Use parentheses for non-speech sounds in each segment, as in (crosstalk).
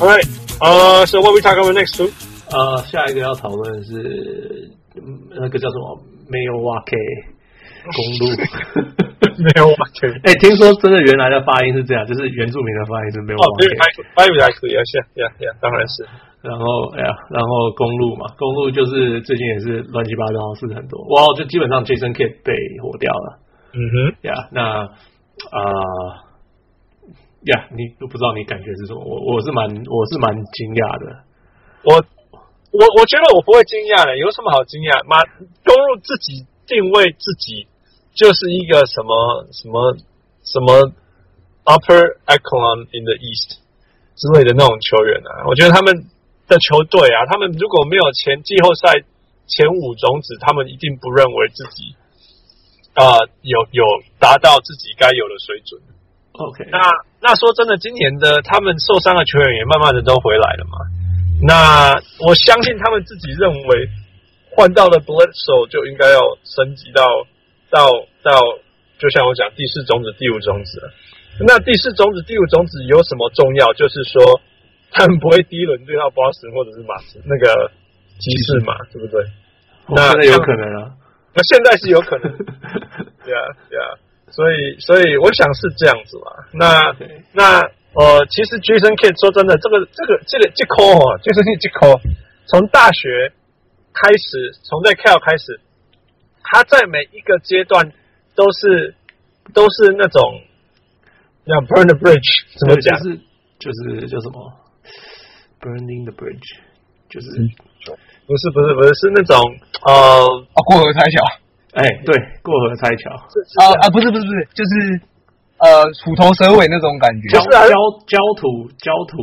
All right, uh, so what we talk about next? 呃，下一个要讨论的是那个叫什么 Milwaukee (laughs) 公路。没有完全。哎，听说真的原来的发音是这样，就是原住民的发音是没有。哦，对，发音还可以啊，是呀呀，当然是。然后，哎呀，然后公路嘛，公路就是最近也是乱七八糟事很多。哇，就基本上 Jason Kidd 被火掉了。嗯哼，呀，那啊，呀，你都不知道你感觉是什么？我我是蛮我是蛮惊讶的。我我我觉得我不会惊讶的，有什么好惊讶？马，公路自己定位自己。就是一个什么什么什么 upper echelon in the east 之类的那种球员啊，我觉得他们的球队啊，他们如果没有前季后赛前五种子，他们一定不认为自己啊、有有达到自己该有的水准。OK，那那说真的，今年的他们受伤的球员也慢慢的都回来了嘛。那我相信他们自己认为换到了 Bledsoe 就应该要升级到。到到，就像我讲第四种子、第五种子，那第四种子、第五种子有什么重要？就是说，他们不会第一轮对到 Boston 或者是马刺那个骑士嘛，对不对？那有可能啊，那现在是有可能，(laughs) 对啊，对啊，所以所以我想是这样子嘛。那那呃，其实 Jason Kidd 说真的，这个这个这个这口哦，Jason Kidd 这扣，从大学开始，从在 Cal 开始。他在每一个阶段都是都是那种要 burn the bridge 怎么讲？就是就是叫什么 burning the bridge，就是不是不是不是是那种呃啊过河拆桥，哎对过河拆桥啊啊不是不是不是就是呃虎头蛇尾那种感觉，就是焦焦土焦土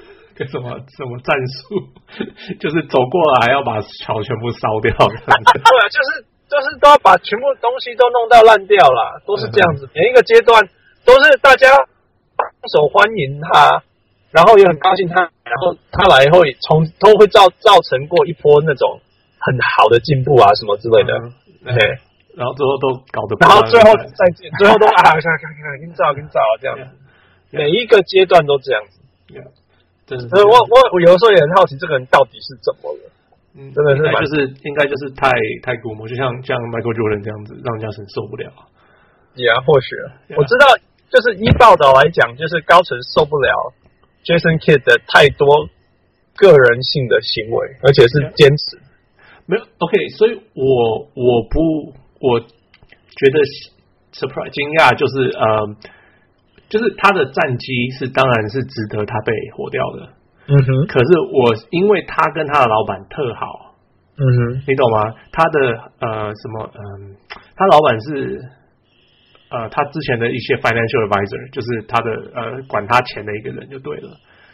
(laughs) 什么什么战术，(laughs) 就是走过来要把桥全部烧掉，(laughs) 对啊就是。就是都要把全部东西都弄到烂掉了，都是这样子。每一个阶段都是大家双手欢迎他，然后也很高兴他，然后他来以后也从都会造造成过一波那种很好的进步啊什么之类的。对，然后最后都搞得，然后最后再见，(laughs) 最后都啊，看看看，给你照，给你照这样子。每一个阶段都这样子。真是，我我我有的时候也很好奇，这个人到底是怎么了。嗯，真的是，就是应该就是太太估摸，就像像 Michael Jordan 这样子，让人家很受不了。也、yeah, 或许 Yeah. 我知道，就是依报道来讲，就是高层受不了 Jason Kidd 的太多个人性的行为，而且是坚持。没有 OK，所以我我不我觉得 surprise 惊讶，就是呃，就是他的战绩是当然是值得他被火掉的。嗯哼，可是我因为他跟他的老板特好，嗯哼，你懂吗？他的呃什么嗯，他老板是呃他之前的一些 financial advisor，就是他的呃管他钱的一个人就对了，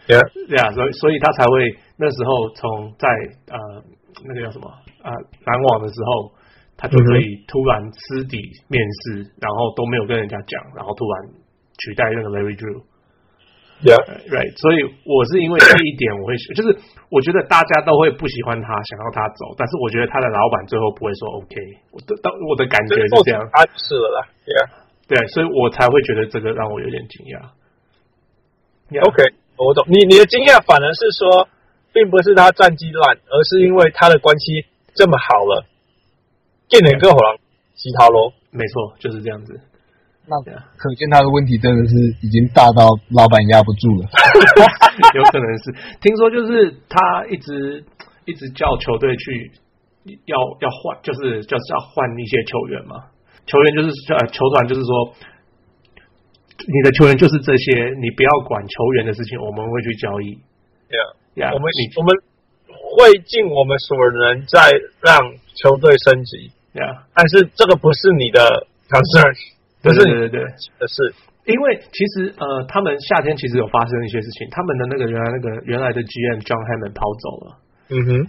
对啊，对啊，所以所以他才会那时候从在呃那个叫什么啊篮网的时候，他就可以突然私底面试，然后都没有跟人家讲，然后突然取代那个 Larry Drew。Yeah, right. 所以我是因为这一点，我会就是我觉得大家都会不喜欢他，想要他走，但是我觉得他的老板最后不会说 OK。我的当我的感觉是这样，他是了啦。Yeah，对，所以我才会觉得这个让我有点惊讶。Yeah. OK，我懂你，你的惊讶反而是说，并不是他战绩烂，而是因为他的关系这么好了，见哪个好狼其他喽？没错，就是这样子。那可见他的问题真的是已经大到老板压不住了，(laughs) 有可能是听说就是他一直一直叫球队去要要换，就是就是要换一些球员嘛。球员就是呃球团就是说，你的球员就是这些，你不要管球员的事情，我们会去交易。对啊，呀，我们你我们会尽我们所能再让球队升级。但是这个不是你的 concern。不是，对对对，是，因为其实呃，他们夏天其实有发生一些事情，他们的那个原来那个原来的 GM John Hammond 跑走了。嗯哼，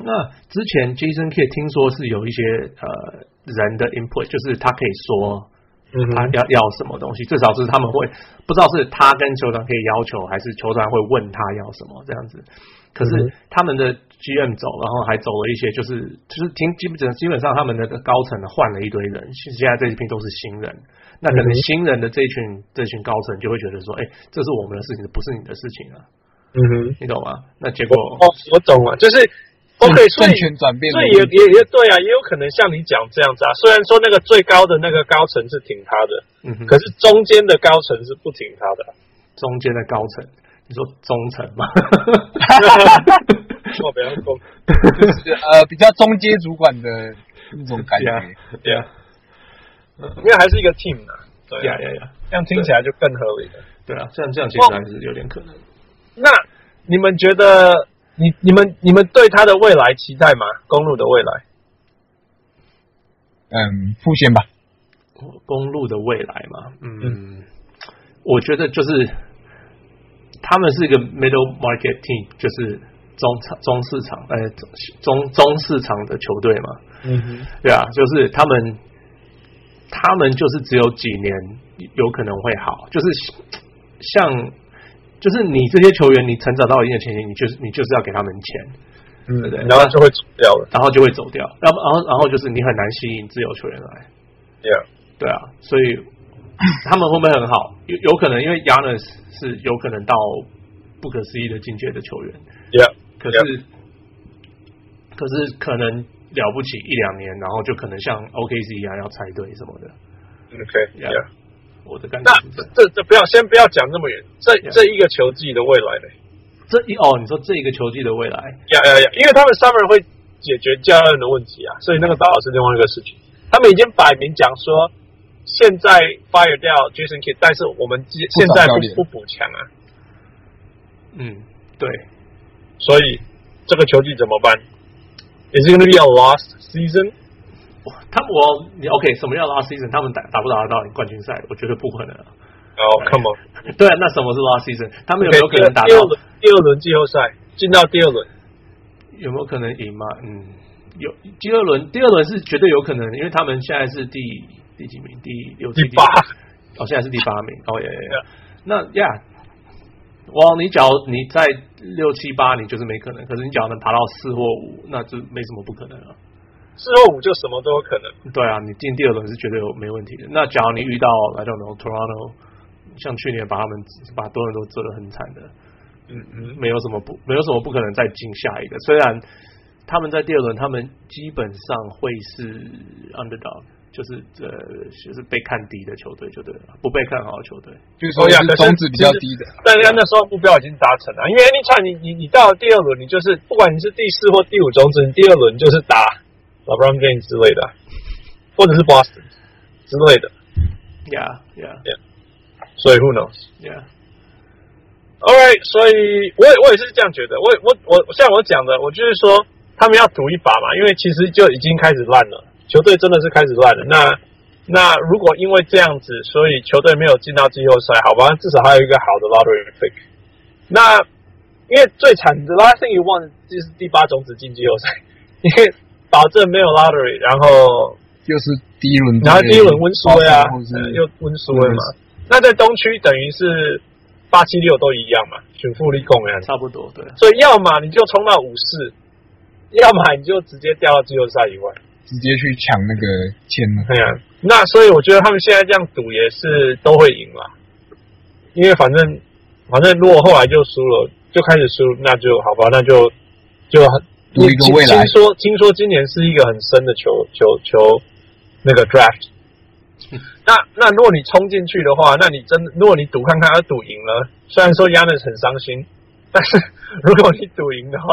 那之前 Jason Kidd 听说是有一些呃人的 input，就是他可以说，他要要什么东西，至少是他们会不知道是他跟球团可以要求，还是球团会问他要什么这样子。可是他们的 GM 走，然后还走了一些，就是就是挺基本基本上他们的高层换了一堆人，现在这一批都是新人。那可能新人的这一群这群高层就会觉得说，哎，这是我们的事情，不是你的事情啊。嗯哼，你懂吗？那结果哦，我懂了，就是 OK，所以政权转变，所以也也也对啊，也有可能像你讲这样子啊。虽然说那个最高的那个高层是挺他的，嗯哼，可是中间的高层是不挺他的。中间的高层，你说中层吗？(laughs) 我不要说，(laughs) 就是呃比较中阶主管的那种感觉，对啊，因为还是一个 team 啊，对呀呀呀，这样听起来就更合理了。对啊，这样这样其实还是有点可能。那你们觉得，你你们你们对他的未来期待吗？公路的未来？嗯，复线吧。公路的未来嘛，嗯，嗯我觉得就是他们是一个 middle market team，就是中中市场，呃，中中市场的球队嘛。嗯哼，对啊，就是他们他们就是只有几年有可能会好，就是像。就是你这些球员，你成长到一定的前提，你就是你就是要给他们钱，嗯，对不对？然后就会走掉了，然后就会走掉，然后然后然后就是你很难吸引自由球员来，Yeah，对啊，所以 (clears throat) 他们会不会很好？有有可能，因为 Giannis 是有可能到不可思议的境界的球员，Yeah，可是 yeah. 可是可能了不起一两年，然后就可能像 OKC 一样要拆队什么的，OK，Yeah。Okay, 我的感觉，那这这不要先不要讲那么远，这这一个球季的未来呢？这一哦，你说这一个球季的未来，呀呀呀！因为他们 Summer 会解决教练的问题啊，所以那个倒是另外一个事情。他们已经摆明讲说，现在 fire 掉 Jason Kidd，但是我们现在不不补强啊。嗯，对，所以这个球季怎么办？Is it gonna be a lost season？他们我你 OK 什么叫 last season？他们打打不打得到冠军赛？我觉得不可能。哦、oh,，Come (laughs) on！对，那什么是 last season？他们有没有可能打到第二轮季后赛，进到第二轮？有没有可能赢吗？嗯，有第二轮，第二轮是绝对有可能，因为他们现在是第第几名？第六、第八？哦，现在是第八名。哦耶耶！那呀，哇，你假如你在六七八，你就是没可能。可是你假如能爬到四或五，那就没什么不可能了。四或五就什么都有可能。对啊，你进第二轮是绝对有没问题的。那假如你遇到来到那种 Toronto，像去年把他们把多人都做得很惨的，嗯嗯，没有什么不没有什么不可能再进下一个。虽然他们在第二轮，他们基本上会是 underdog，就是呃就是被看低的球队，就对了，不被看好的球队。就是说，是种子比较低的。但是那时候目标已经达成了，因为你看你你你到了第二轮，你就是不管你是第四或第五种子，你第二轮就是打。LeBron James 之类的，或者是 Boston 之类的，Yeah, Yeah, Yeah. 所以 Who knows? Yeah. All right. 所以我也我也是这样觉得。我我我像我讲的，我就是说他们要赌一把嘛，因为其实就已经开始烂了，球队真的是开始烂了。那那如果因为这样子，所以球队没有进到季后赛，好吧，至少还有一个好的 lottery pick。那因为最惨的 last thing you want 就是第八种子进季后赛，因为。保证没有 lottery，然后又是第一轮，然后第一轮温苏威啊，又温苏威嘛。那在东区等于是八七六都一样嘛，选富力共呀，差不多对。所以要么你就冲到五四，要么你就直接掉到季后赛以外，直接去抢那个签了。对啊，那所以我觉得他们现在这样赌也是都会赢嘛，因为反正反正如果后来就输了，就开始输，那就好吧，那就就很。一个未来。听说听说今年是一个很深的球球球那个 draft。那那如果你冲进去的话，那你真如果你赌看看，要赌赢了，虽然说 Giannis 很伤心，但是 (laughs) 如果你赌赢的话，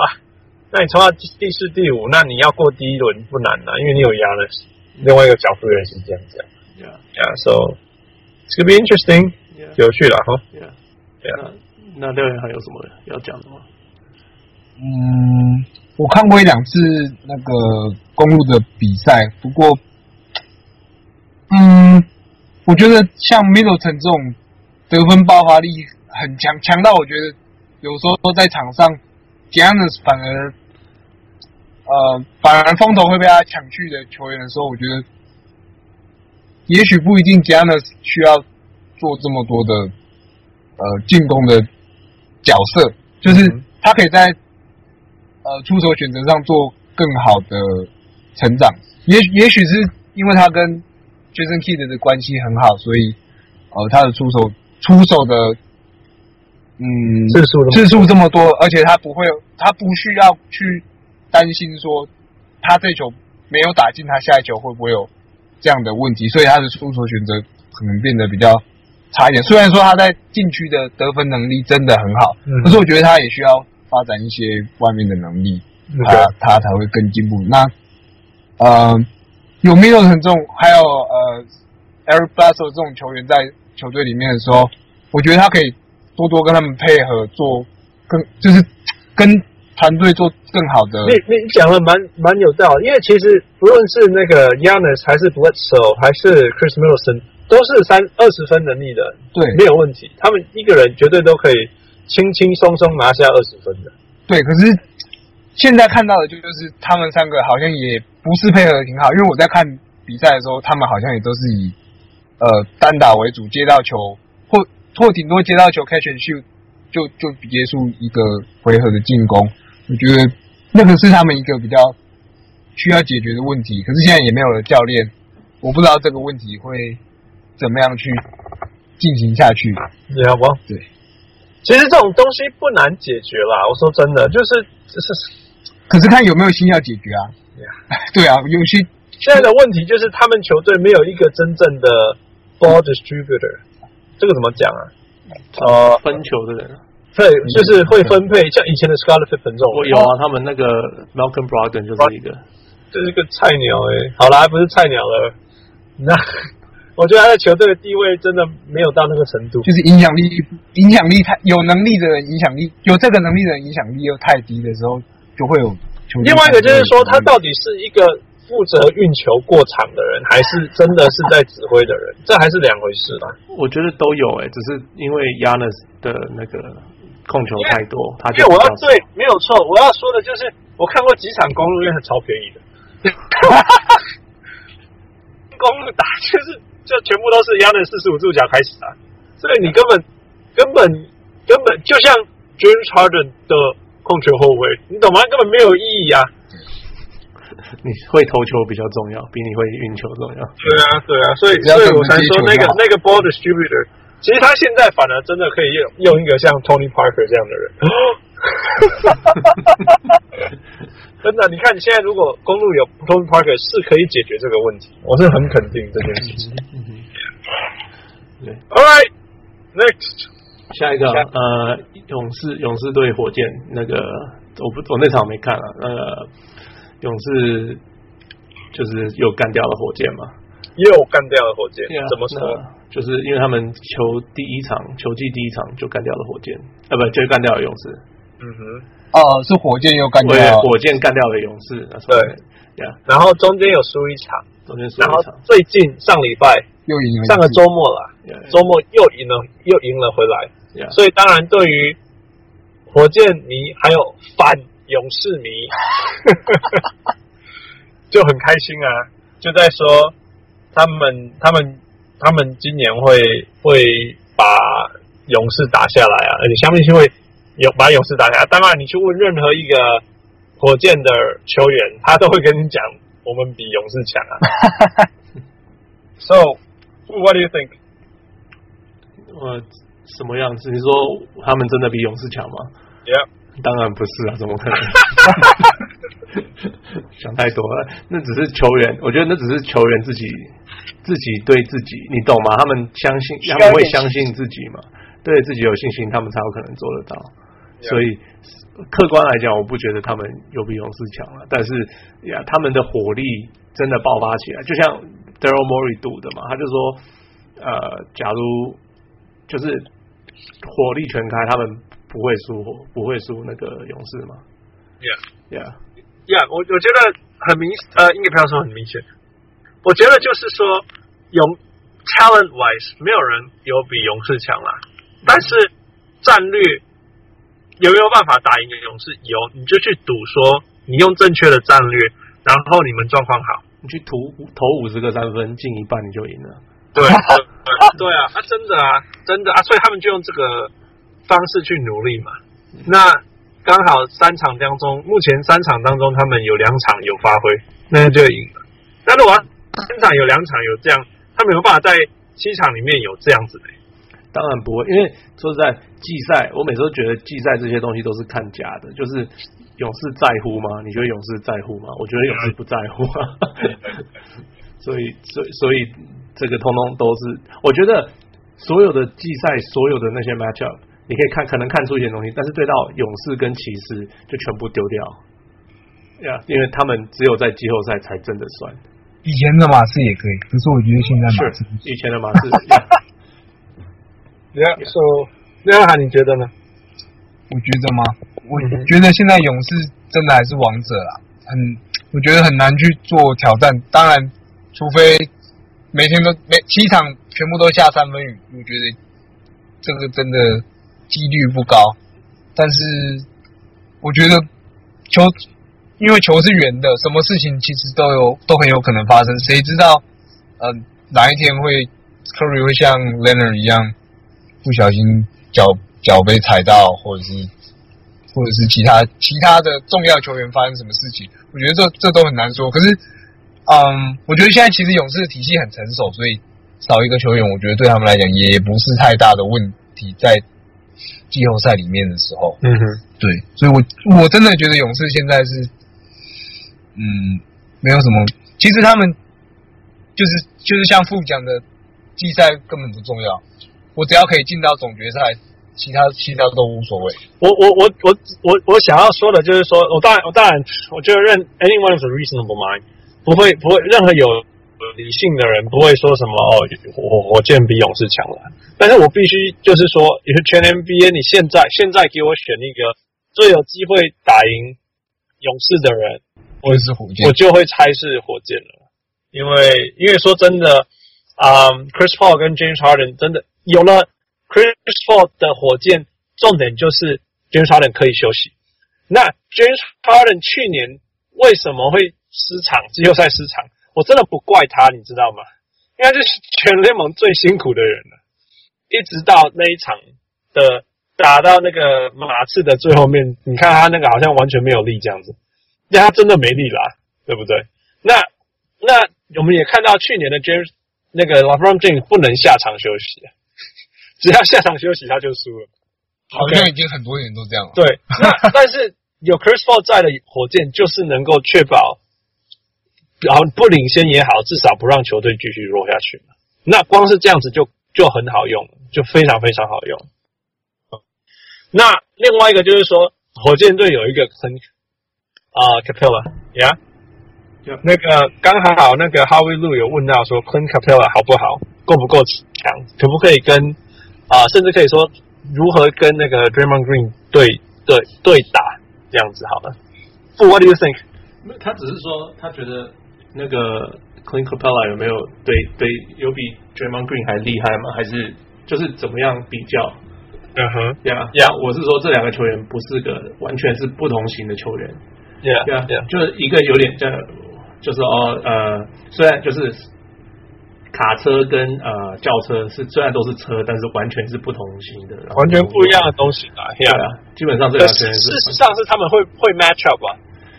那你冲到第四、第五，那你要过第一轮不难了，因为你有 Giannis。另外一个角度也是这样讲。Yeah, yeah. So it's gonna be interesting. Yeah. 有趣了哈。Yeah. Yeah. 那那六人还有什么要讲的吗？嗯。我看过一两次那个公路的比赛，不过，嗯，我觉得像 Middleton 这种得分爆发力很强，强到我觉得有时候在场上，Giannis 反而，呃，反而风头会被他抢去的球员的时候，我觉得，也许不一定 Giannis 需要做这么多的，呃，进攻的角色，就是他可以在。呃，出手选择上做更好的成长，也也许是因为他跟 Jason Kidd 的关系很好，所以呃，他的出手出手的嗯，次数次数这么多，而且他不会，他不需要去担心说他这球没有打进，他下一球会不会有这样的问题，所以他的出手选择可能变得比较差一点。虽然说他在禁区的得分能力真的很好，嗯，可是我觉得他也需要发展一些外面的能力，他、嗯、他才会更进步。那呃，有 Middleton 这种，还有呃 Eric Bledsoe 这种球员在球队里面的时候，我觉得他可以。多多跟他们配合做更，就是跟团队做更好的。你你讲的蛮蛮有道理，因为其实不论是那个 Giannis 还是 Bledsoe 还是 Chris Middleton，都是三二十分能力的，对，没有问题。他们一个人绝对都可以轻轻松松拿下二十分的。对，可是现在看到的就就是他们三个好像也不是配合的挺好，因为我在看比赛的时候，他们好像也都是以呃单打为主，接到球或。或顶多接到球 catch and shoot 就就结束一个回合的进攻，我觉得那个是他们一个比较需要解决的问题。可是现在也没有了教练，我不知道这个问题会怎么样去进行下去。你好不？对，其实这种东西不难解决啦。我说真的，就是就是，可是看有没有心要解决啊？对啊，(laughs) 对啊，有些现在的问题就是他们球队没有一个真正的 ball distributor。这个怎么讲啊？呃，分球的人，对，就是会分配，像以前的 Pippen 这种。我有啊，他们那个 Malcolm Brogdon 就是一个，这是个菜鸟哎。好啦，不是菜鸟了。那我觉得他在球队的地位真的没有到那个程度，就是影响力，影响力太有能力的人，影响力有这个能力的人，影响力又太低的时候，就会有球。另外一个就是说，他到底是一个。负责运球过场的人，还是真的是在指挥的人，这还是两回事吧？我觉得都有诶、欸，只是因为 Giannis 的那个控球太多，他就因为我要对，没有错。我要说的就是，我看过几场公路，因为很超便宜的，(laughs) 公路打就是就全部都是 Giannis 四十五度角开始啊，所以你根本根本根本就像 James Harden 的控球后卫，你懂吗？根本没有意义啊。(laughs) 你会投球比较重要，比你会运球重要。对啊，对啊，所以所以我才说那个那个 ball distributor，其实他现在反而真的可以用用一个像 Tony Parker 这样的人。(laughs) (laughs) 真的，你看你现在如果公路有 Tony Parker，是可以解决这个问题。我是很肯定这件事情。对，All right, next，下一个呃，勇士勇士队火箭那个，我不我那场没看啊，那个。勇士就是又干掉了火箭嘛，又干掉了火箭。怎么说？就是因为他们球第一场球季第一场就干掉了火箭，啊，不，就干掉了勇士。嗯哼，哦，是火箭又干掉。了，火箭干掉了勇士。对，呀，然后中间有输一场，中间输一场，然后最近上礼拜又赢了，上个周末了，周末又赢了，又赢了回来。所以当然，对于火箭迷还有反。勇士迷 (laughs) 就很开心啊，就在说他们他们他们今年会会把勇士打下来啊，而且相信会有把勇士打下来。当然，你去问任何一个火箭的球员，他都会跟你讲，我们比勇士强啊。(laughs) So, what do you think？我什么样子？你说他们真的比勇士强吗？Yeah。当然不是啊，怎么可能？(laughs) 想太多了，那只是球员。我觉得那只是球员自己自己对自己，你懂吗？他们相信，他们会相信自己嘛？对自己有信心，他们才有可能做得到。所以客观来讲，我不觉得他们有比勇士强了。但是呀，他们的火力真的爆发起来，就像 Daryl Morey 赌的嘛，他就说，呃，假如就是火力全开，他们。不会输，不会输那个勇士嘛？Yeah，Yeah，Yeah，我我觉得很明，呃，应该不要说很明显。我觉得就是说，勇 talent wise，没有人有比勇士强啦。但是战略有没有办法打赢勇士？有，你就去赌说，你用正确的战略，然后你们状况好，你去投投五十个三分，进一半你就赢了。对，对啊，啊，真的啊，真的啊，所以他们就用这个。方式去努力嘛，那刚好三场当中，目前三场当中他们有两场有发挥，那就赢了。那如果三场有两场有这样，他没有办法在七场里面有这样子的。当然不会，因为说实在，季赛我每次都觉得季赛这些东西都是看假的，就是勇士在乎吗？你觉得勇士在乎吗？我觉得勇士不在乎啊。(laughs) 所以，所以，所以这个通通都是，我觉得所有的季赛，所有的那些 matchup，你可以看，可能看出一些东西，但是对到勇士跟骑士就全部丢掉，呀，因为他们只有在季后赛才真的算。以前的马刺也可以，可是我觉得现在马刺，以前的马刺。Yeah, so 那样你觉得呢？我觉得吗？我觉得现在勇士真的还是王者啦，很，我觉得很难去做挑战。当然，除非每天都每七场全部都下三分雨，我觉得这个真的几率不高。但是我觉得球，因为球是圆的，什么事情其实都有都很有可能发生。谁知道，嗯、呃，哪一天会 Curry 会像 Leonard 一样？不小心脚脚被踩到，或者是或者是其他其他的重要球员发生什么事情，我觉得这这都很难说。可是，嗯，我觉得现在其实勇士的体系很成熟，所以少一个球员，我觉得对他们来讲也不是太大的问题。在季后赛里面的时候，嗯哼，对，所以我我真的觉得勇士现在是，嗯，没有什么。其实他们就是就是像副讲的，季赛根本不重要。我只要可以进到总决赛，其他其他都无所谓。我我我我我我想要说的就是说，我当然我当然，我觉得任 anyone is a reasonable mind 不会不会任何有理性的人不会说什么哦，火火箭比勇士强了。但是我必须就是说，也是全 NBA，你现在现在给我选一个最有机会打赢勇士的人，我也是火箭，我就会猜是火箭了。因为因为说真的，啊、um,，Chris Paul 跟 James Harden 真的。有了 Chris Paul 的火箭，重点就是 James Harden 可以休息。那 James Harden 去年为什么会失场？季后赛失场，我真的不怪他，你知道吗？应该是全联盟最辛苦的人了。一直到那一场的打到那个马刺的最后面，你看他那个好像完全没有力这样子，那他真的没力啦，对不对？那那我们也看到去年的 James 那个 LeBron James 不能下场休息。只要下场休息，他就输了。好像已经很多年都这样了。对，那 (laughs) 但是有 Chris Paul 在的火箭，就是能够确保，然后不领先也好，至少不让球队继续弱下去。那光是这样子就就很好用，就非常非常好用。那另外一个就是说，火箭队有一个很啊 Capela 呀，那个刚好那个 Howie Lu 有问到说，Clint Capela 好不好，够不够强，可不可以跟？啊，甚至可以说如何跟那个 Draymond Green 对对对打这样子好了。不，What do you think？他只是说他觉得那个 Clint Capella 有没有对对有比 Draymond Green 还厉害吗？还是就是怎么样比较？嗯哼，Yeah Yeah，我是说这两个球员不是个完全是不同型的球员。Yeah Yeah Yeah，就是一个有点这样，就是哦呃，虽然就是。卡车跟呃轿车是虽然都是车，但是完全是不同型的，完全不一样的东西啊。对啊，基本上这两个人是事实上是他们会会 match up 啊，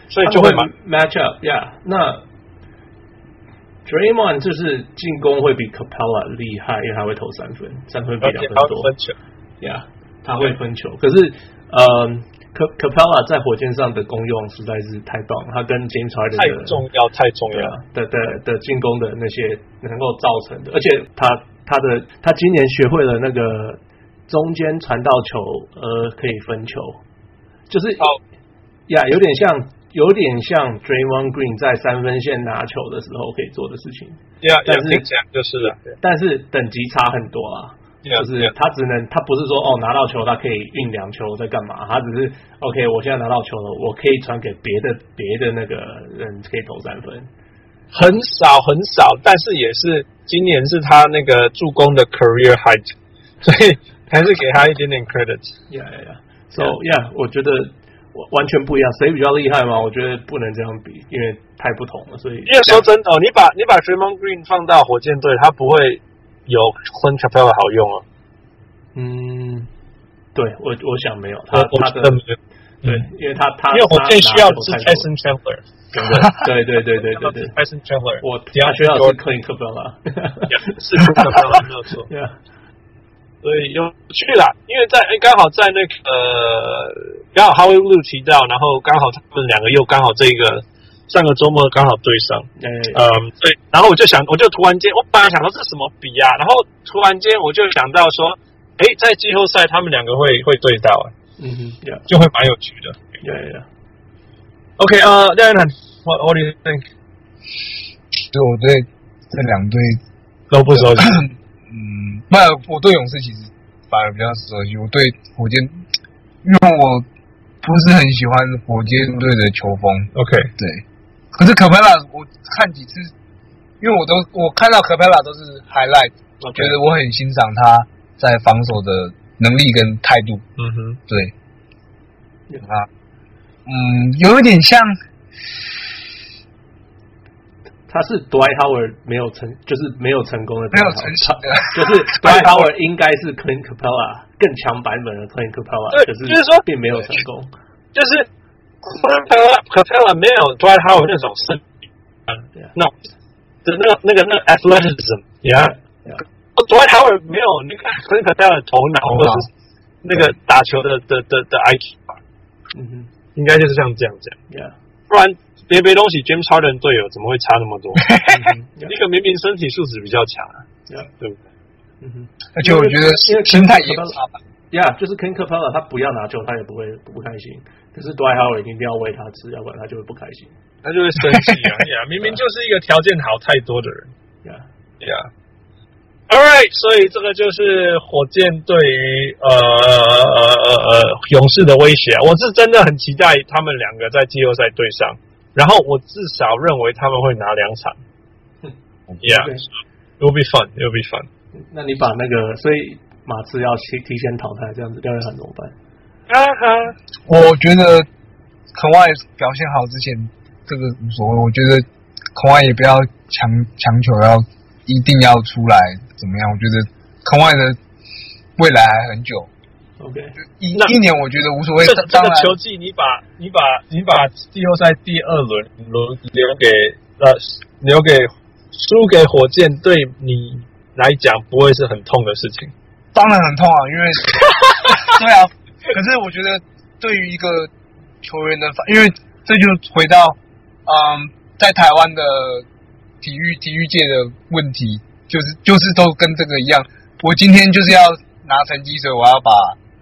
所以就会 match up。Yeah，那 Draymond 就是进攻会比 Capella 厉害，因为他会投三分，三分比两分多。分球，Yeah，他会分球，可是呃。Capela 在火箭上的功用实在是太棒了，他跟 James Harden 太重要，太重要。的的的进攻的那些能够造成的，而且他他的他今年学会了那个中间传到球呃可以分球，就是哦呀有点像有点像 Draymond Green 在三分线拿球的时候可以做的事情，呀，但是就是了，但是等级差很多啊。就是他只能，他不是说哦拿到球他可以运两球在干嘛？他只是 OK，我现在拿到球了，我可以传给别的别的那个人可以投三分，很少很少，但是也是今年是他那个助攻的 career height，所以 (laughs) 还是给他一点点 credit。Yeah yeah so yeah，我觉得完全不一样，谁比较厉害嘛？我觉得不能这样比，因为太不同了。所以因为说真的，你把你把 Draymond Green 放到火箭队，他不会。有 Clint Capela 好用啊？嗯，对我我想没有他他的对，因为他他因为火箭 (laughs) 需要的是 Tyson Chandler，对对对对对对 Tyson Chandler，我他需要是 Clint Capela，(laughs) 是 Clint Capela 没有错。(laughs) 所以有趣啦，因为在哎刚好在那个刚好 Howie 提到，然后刚好他们两个又刚好这个上个周末刚好对上，嗯嗯对，然后我就想，我就突然间，我本来想说这是什么比啊，然后突然间我就想到说，哎，在季后赛他们两个会会对到，嗯哼，就会蛮有趣的，对呀。OK 啊，廖元 what what do you think？就我对这两队都不熟悉。(clears throat) 嗯，那我对勇士其实反而比较熟悉。我对火箭，因为我不是很喜欢火箭队的球风。OK，对。可是科佩拉，我看几次，因为我都我看到科佩拉都是 highlight，我觉得我很欣赏他在防守的能力跟态度。嗯哼，对。啊，嗯，有一点像。他是 Dwight Howard 没有成，就是没有成功的，没有成功的，就是 Dwight Howard 应该是 Clint Capella 更强版本的 Clint Capella，对，就是说并没有成功，就是 Capela 没有 Dwight Howard 那种身，no，就那个那个那个 athleticism，yeah，Dwight Howard 没有那个 Clint Capela 的头脑或者是那个打球的的的的 IQ 吧，嗯哼，应该就是像这样讲，yeah，不然。别别东西，James Harden 队友怎么会差那么多？(laughs) 一个明明身体素质比较强，对不对？嗯哼，而且我觉得心态也差吧。呀，就是 Clint Capela 他不要拿球，他也不会不开心。可是 Dwight Howard 一定要喂他吃，要不然他就会不开心，他就会生气啊！呀，明明就是一个条件好太多的人。呀呀，All right，所以这个就是火箭对于呃呃呃呃勇士的威胁。我是真的很期待他们两个在季后赛对上。然后我至少认为他们会拿两场，Yeah，it will be fun，it will be fun。那你把那个，所以马刺要提提前淘汰，这样子廖约翰怎么办？啊哈，我觉得孔外表现好之前，这个无所谓。我觉得孔外也不要强强求要一定要出来怎么样。我觉得孔外的未来还很久。OK，一一年我觉得无所谓。这这个球季，你把你把你把季后赛第二轮轮留给呃留给输给火箭，对你来讲不会是很痛的事情。当然很痛啊，因为 (laughs) 对啊。可是我觉得对于一个球员的，因为这就回到嗯，在台湾的体育体育界的问题，就是就是都跟这个一样。我今天就是要拿成绩，所以我要把。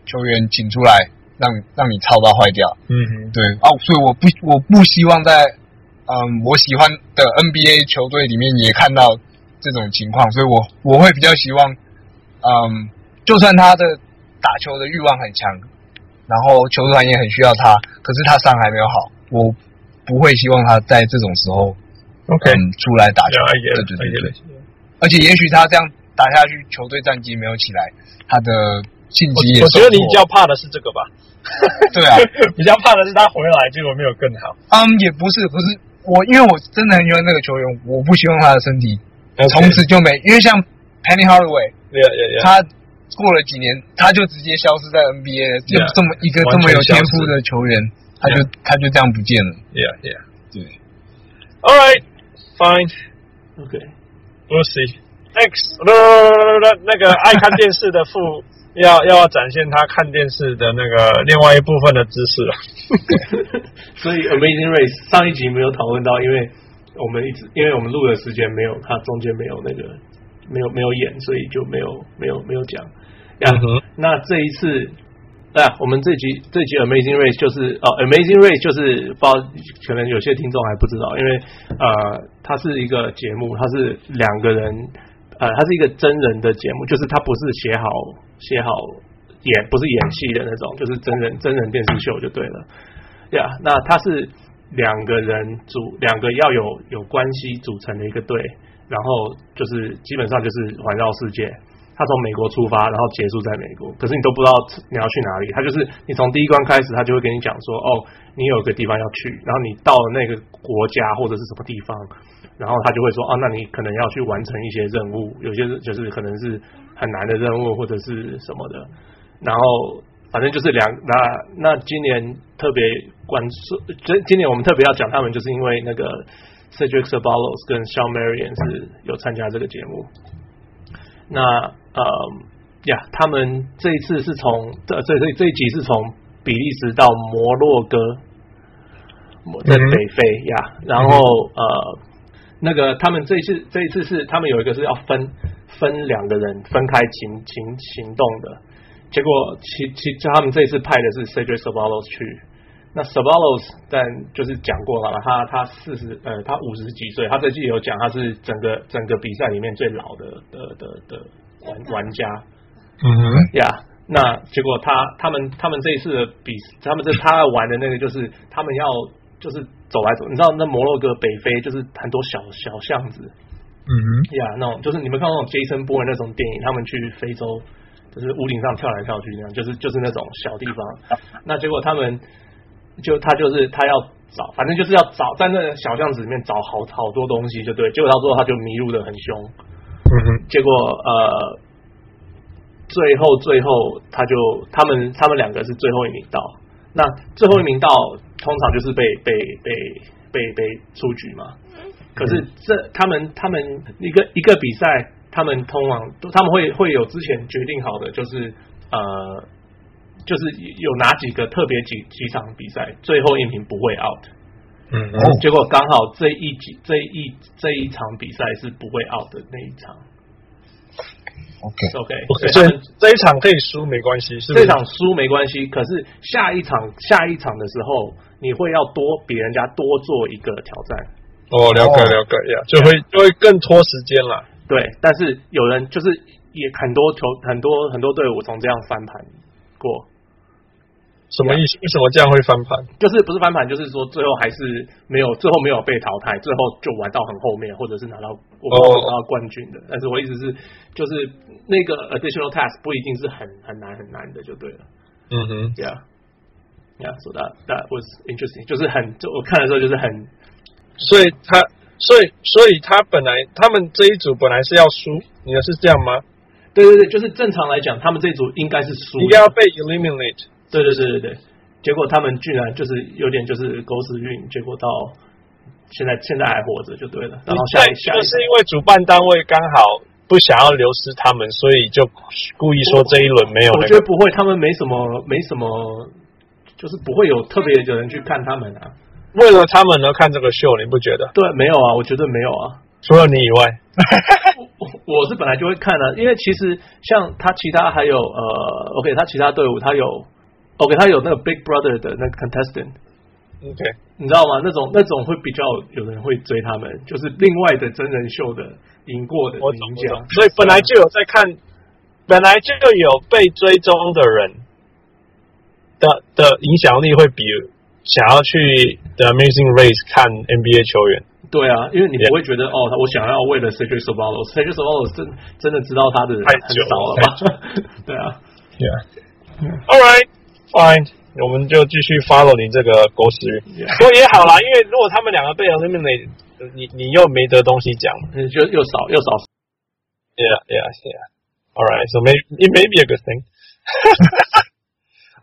球员请出来，让让你操到坏掉。嗯哼，对啊，所以我不我不希望在嗯我喜欢的 NBA 球队里面也看到这种情况，所以我我会比较希望，嗯，就算他的打球的欲望很强，然后球团也很需要他，可是他伤还没有好，我不会希望他在这种时候，OK，嗯，出来打球。对对对对，而且也许他这样打下去，球队战绩没有起来，他的晋级也。我觉得你比较怕的是这个吧？(laughs) 对啊，(laughs) 比较怕的是他回来结果没有更好。嗯，也不是，不是我，因为我真的很喜欢那个球员，我不希望他的身体从此就没。因为像 Penny Hardaway，yeah, yeah, yeah. 他过了几年，他就直接消失在 NBA，就这么一个这么有天赋的球员，他就他就这样不见了。Yeah, yeah，对。All right, fine, okay, we'll see. Next，那那个爱看电视的父。要要展现他看电视的那个另外一部分的知识了，所以 Amazing Race 上一集没有讨论到，因为我们一直因为我们录的时间没有，他中间没有那个没有没有演，所以就没有没有没有讲。嗯哼，那这一次啊，我们这集这集 Amazing Race 就是哦，Amazing Race 就是不知道可能有些听众还不知道，因为呃，它是一个节目，它是两个人。呃，它是一个真人的节目，就是它不是写好写好演，不是演戏的那种，就是真人真人电视秀就对了。呀、yeah，那它是两个人组，两个要有有关系组成的一个队，然后就是基本上就是环绕世界。他从美国出发，然后结束在美国，可是你都不知道你要去哪里。他就是你从第一关开始，他就会跟你讲说，哦，你有个地方要去，然后你到了那个国家或者是什么地方。然后他就会说啊，那你可能要去完成一些任务，有些就是可能是很难的任务或者是什么的。然后反正就是两那那今年特别关注，今今年我们特别要讲他们，就是因为那个 Cedric s a b a l o s 跟 Sean Marion 是有参加这个节目。那呃，呀，他们这一次是从这这这这一集是从比利时到摩洛哥，在北非呀，然后呃，那个他们这一次这一次是他们有一个是要分分两个人分开行行行动的，结果其其他们这一次派的是 Cedric Sabalos 去，那 Sabalos 但就是讲过了，他他四十呃他五十几岁，他这季有讲他是整个整个比赛里面最老的的的的玩玩家。嗯哼，呀，那结果他他们他们这一次的比，他们这他要玩的那个就是他们要就是走来走，你知道那摩洛哥北非就是很多小小巷子，嗯哼，呀，那种就是你们看那种杰森波恩那种电影，他们去非洲就是屋顶上跳来跳去那样，就是就是那种小地方。那结果他们就他就是他要找，反正就是要找在那个小巷子里面找好好多东西，就对。结果到最后他就迷路的很凶，嗯哼，结果呃。最后，最后，他就他们他们两个是最后一名到。那最后一名到，通常就是被被被被被出局嘛。可是这他们他们一个一个比赛，他们通往他们会会有之前决定好的，就是呃，就是有哪几个特别几几场比赛，最后一名不会 out。嗯，嗯，结果刚好这一局这一这一场比赛是不会 out 的那一场。OK OK OK，所以这一场可以输没关系？这场输没关系，可是下一场下一场的时候，你会要多比人家多做一个挑战。哦，了解了解呀，就会就会更拖时间了。对，但是有人就是也很多球很多很多队伍从这样翻盘过。什么意思？为什么这样会翻盘？就是不是翻盘，就是说最后还是没有，最后没有被淘汰，最后就玩到很后面，或者是拿到我不知道拿到冠军的。Oh. 但是我意思是，就是那个 additional task 不一定是很很难很难的，就对了。嗯哼，Yeah，Yeah，so that that was interesting，就是很就我看的时候就是很，所以他所以所以他本来他们这一组本来是要输，你的是这样吗？对对对，就是正常来讲，他们这一组应该是输，应该要被 eliminate。对对对对对，结果他们居然就是有点就是狗屎运，结果到现在现在还活着就对了。然后下一下就是因为主办单位刚好不想要流失他们，所以就故意说这一轮没有、那个。我觉得不会，他们没什么没什么，就是不会有特别有人去看他们啊。为了他们而看这个秀，你不觉得？对，没有啊，我觉得没有啊，除了你以外。我，我是本来就会看的、啊，因为其实像他其他还有呃，OK，他其他队伍他有。OK，他有那个 Big Brother 的那个 contestant，OK，你知道吗？那种那种会比较有人会追他们，就是另外的真人秀的赢过的赢家，所以本来就有在看，本来就有被追踪的人的的影响力会比想要去 The Amazing Race 看 NBA 球员。对啊，因为你不会觉得.哦，我想要为了 Cedric s o b a l o s c e d r i c s o b a l o s 真真的知道他的人很少了吧？(laughs) 对啊，Yeah，All right。Fine，我们就继续 follow 你这个狗屎运，不过也好啦，因为如果他们两个被 eliminate，你你又没得东西讲，你就又少又少。Yeah, yeah, yeah. All right, so maybe it may be a good thing.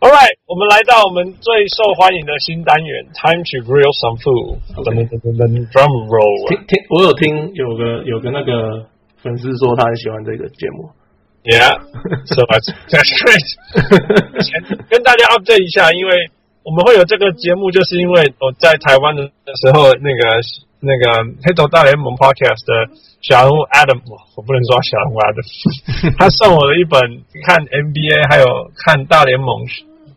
All right，我们来到我们最受欢迎的新单元，Time to grill some food。噔噔噔噔 Drum roll。听听，我有听有个有个那个粉丝说他很喜欢这个节目。Yeah, so that's that's great. (laughs) 跟大家 update 一下，因为我们会有这个节目，就是因为我在台湾的时候，那个那个黑头大联盟 Podcast 的小人物 Adam，我不能说小人物 Adam，(laughs) 他送我了一本看 NBA 还有看大联盟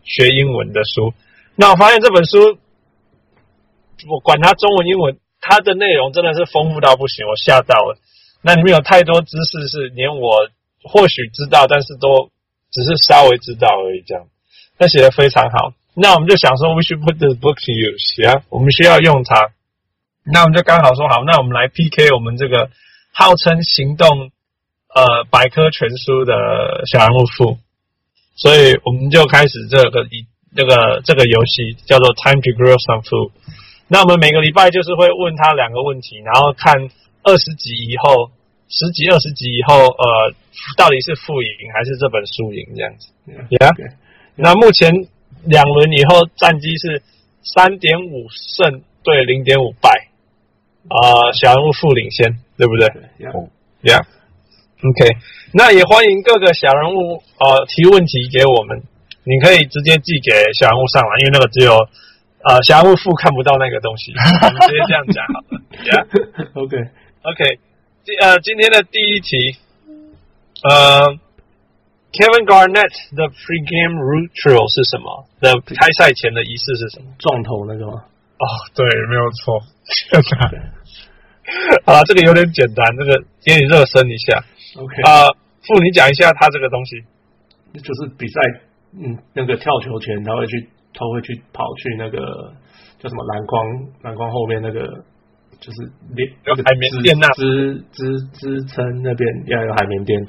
学英文的书。那我发现这本书，我管它中文英文，它的内容真的是丰富到不行，我吓到了。那里面有太多知识是连我。或许知道，但是都只是稍微知道而已。这样，他写的非常好。那我们就想说，we should put this book to use，啊，我们需要用它。那我们就刚好说好，那我们来 PK 我们这个号称行动呃百科全书的小人物富。所以我们就开始这个一这个这个游戏叫做 Time to Grow Some Food。那我们每个礼拜就是会问他两个问题，然后看二十集以后。十几二十集以后，呃，到底是负赢还是这本输赢这样子？Yeah，, yeah. 那目前两轮以后战绩是三点五胜对零点五败，啊、呃，小人物负领先，对不对？Yeah，Yeah。OK，那也欢迎各个小人物呃提问题给我们，你可以直接寄给小人物上来，因为那个只有呃小人物副看不到那个东西，我们直接这样讲好了。(laughs) Yeah，OK (laughs) 今呃今天的第一题，呃，Kevin Garnett 的 Pre-game Ritual 是什么？的开赛前的仪式是什么？撞头那个吗？哦，对，没有错。(laughs) 啊，这个有点简单，这个给你热身一下。OK，啊，傅，你讲一下他这个东西，就是比赛，嗯，那个跳球前他会去，他会去跑去那个叫什么篮筐，篮筐后面那个就是连有海绵垫那支支支撑那边要有海绵垫，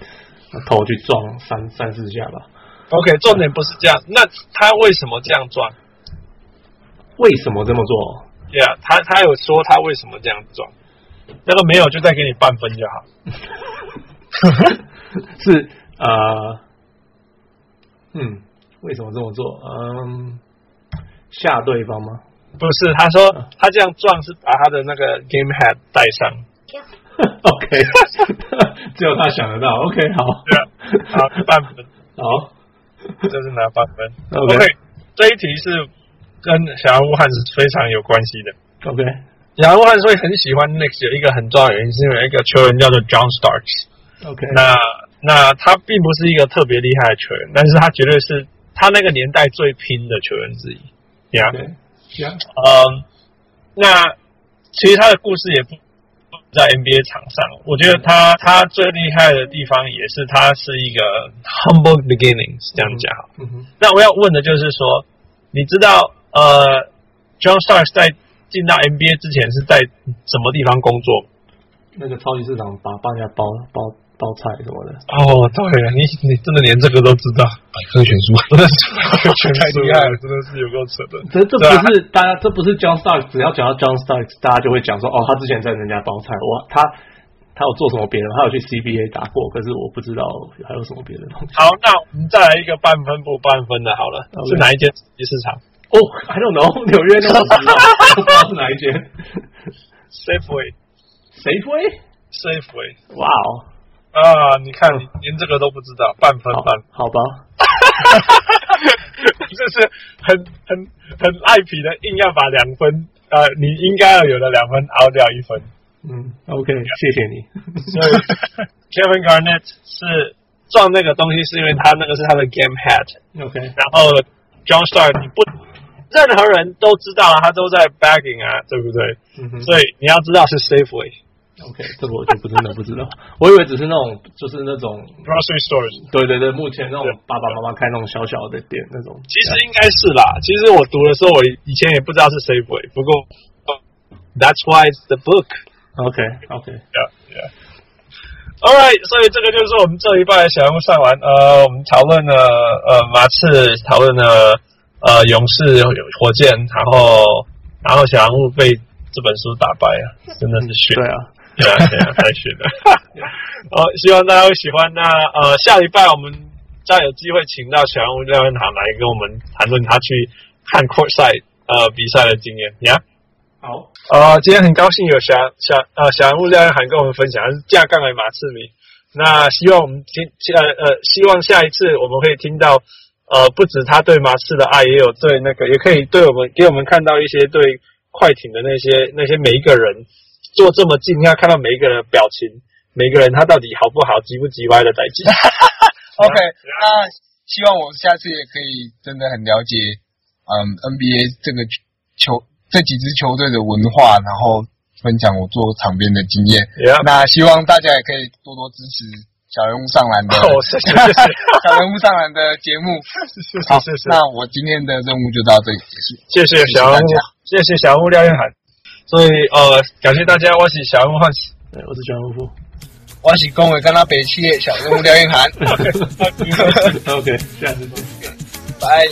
头去撞三三四下吧。OK，重点不是这样，那他为什么这样撞？为什么这么做？对啊，他他有说他为什么这样撞，那个没有就再给你半分就好。(laughs) 是呃，嗯，为什么这么做？嗯，吓对方吗？不是，他说他这样撞是把他的那个 game hat 带上。(laughs) OK，(laughs) 只有他想得到。OK，好，好，半分，(laughs) 好，这是拿半分。OK，, okay 这一题是跟小人物汉是非常有关系的。OK，小人物汉会很喜欢 Knicks 有一个很重要的原因，是因为一个球员叫做 John Starks。OK，那那他并不是一个特别厉害的球员，但是他绝对是他那个年代最拼的球员之一。呀，对，呀，嗯，那其实他的故事也不在 NBA 场上。我觉得他他最厉害的地方也是他是一个 humble beginnings 这样讲。嗯哼，那我要问的就是说，你知道呃，John Starks 在进到 NBA 之前是在什么地方工作？那个超级市场把帮人家包包。包菜什么的哦，对了，你你真的连这个都知道？百科全书，真的是百科全书，(laughs) 太厉害了，真的是有够扯的。这这不是大家，这不是 John Starks，只要讲到 John Starks，大家就会讲说，哦，他之前在人家包菜，哇，他他有做什么别的？他有去 CBA 打过，可是我不知道还有什么别的东西。好，那我们再来一个半分不半分的，好了，okay. 是哪一间市场？哦、oh,，I don't know，(laughs) 纽约那么知道，不知道是哪一间？Safeway，Safeway，哇哦。啊！你看，你连这个都不知道，半分半，好吧？(laughs) 这是很很很爱皮的，硬要把两分，呃，你应该要有的两分熬掉一分。嗯，OK，谢谢你。所以 Kevin Garnett 是撞那个东西，是因为他那个是他的 game hat。OK，然后 John Starks 你不任何人都知道，他都在 bagging 啊，对不对？嗯哼。所以你要知道是 Safeway。OK，(laughs) 这个我就不真的不知道，我以为只是那种就是那种 grocery stores。对对对，目前那种爸爸妈妈开那种小小的店那种。其实应该是啦，其实我读的时候，我以前也不知道是 Safeway，不过 That's why it's the book。OK OK，Yeah Yeah。All right，所以这个就是我们这一半的小人物上完。呃，我们讨论了呃马刺，讨论了呃勇士、火箭，然后然后小人物被这本书打败啊，真的是炫。对啊。对啊，对啊，太逊了。好，希望大家会喜欢。那呃，下礼拜我们再有机会请到小人物廖彦航来跟我们谈论他去看 courtside 呃比赛的经验。呀，好，呃，今天很高兴有小小呃小人物廖彦航跟我们分享，是架杠的马刺迷。那希望我们听呃呃，希望下一次我们可以听到呃，不止他对马刺的爱，也有对那个，也可以对我们给我们看到一些对快艇的那些那些每一个人。坐这么近，要看到每一个人的表情，每个人他到底好不好，急不急歪的代志。(laughs) OK，那希望我下次也可以真的很了解，嗯，NBA 这个球这几支球队的文化，然后分享我做场边的经验。那希望大家也可以多多支持小人物上篮的，(laughs) 哦，谢谢谢谢，小人物上篮的节目。(laughs) 好，谢谢。那我今天的任务就到这里结束，谢谢小人物，谢谢小人物廖彦涵。所以呃，感谢大家，我是小人物欢喜，对，我是小人物，我是恭维跟他北区的小人物廖云涵。(laughs) (laughs) (laughs) OK，下次见，拜。